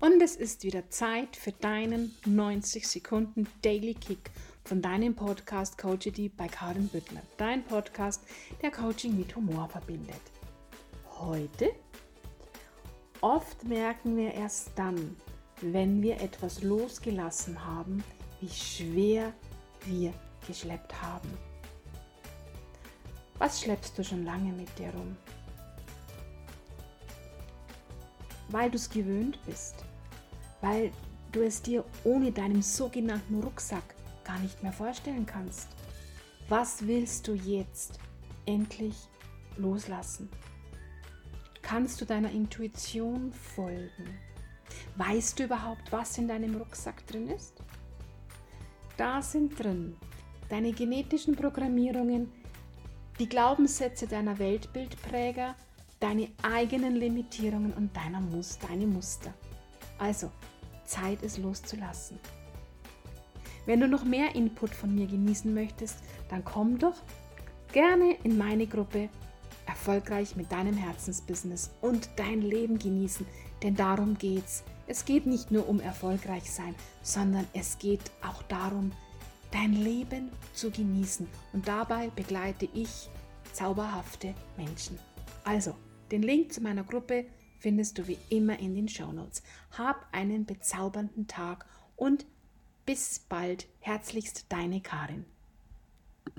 Und es ist wieder Zeit für deinen 90 Sekunden Daily Kick von deinem Podcast Coachity bei Karin Büttler. Dein Podcast, der Coaching mit Humor verbindet. Heute? Oft merken wir erst dann, wenn wir etwas losgelassen haben, wie schwer wir geschleppt haben. Was schleppst du schon lange mit dir rum? Weil du es gewöhnt bist weil du es dir ohne deinen sogenannten Rucksack gar nicht mehr vorstellen kannst. Was willst du jetzt endlich loslassen? Kannst du deiner Intuition folgen? Weißt du überhaupt, was in deinem Rucksack drin ist? Da sind drin deine genetischen Programmierungen, die Glaubenssätze deiner Weltbildpräger, deine eigenen Limitierungen und deine Muster. Also, Zeit es loszulassen. Wenn du noch mehr Input von mir genießen möchtest, dann komm doch gerne in meine Gruppe Erfolgreich mit deinem Herzensbusiness und dein Leben genießen, denn darum geht's. Es geht nicht nur um erfolgreich sein, sondern es geht auch darum, dein Leben zu genießen und dabei begleite ich zauberhafte Menschen. Also, den Link zu meiner Gruppe findest du wie immer in den Shownotes. Hab einen bezaubernden Tag und bis bald. Herzlichst deine Karin.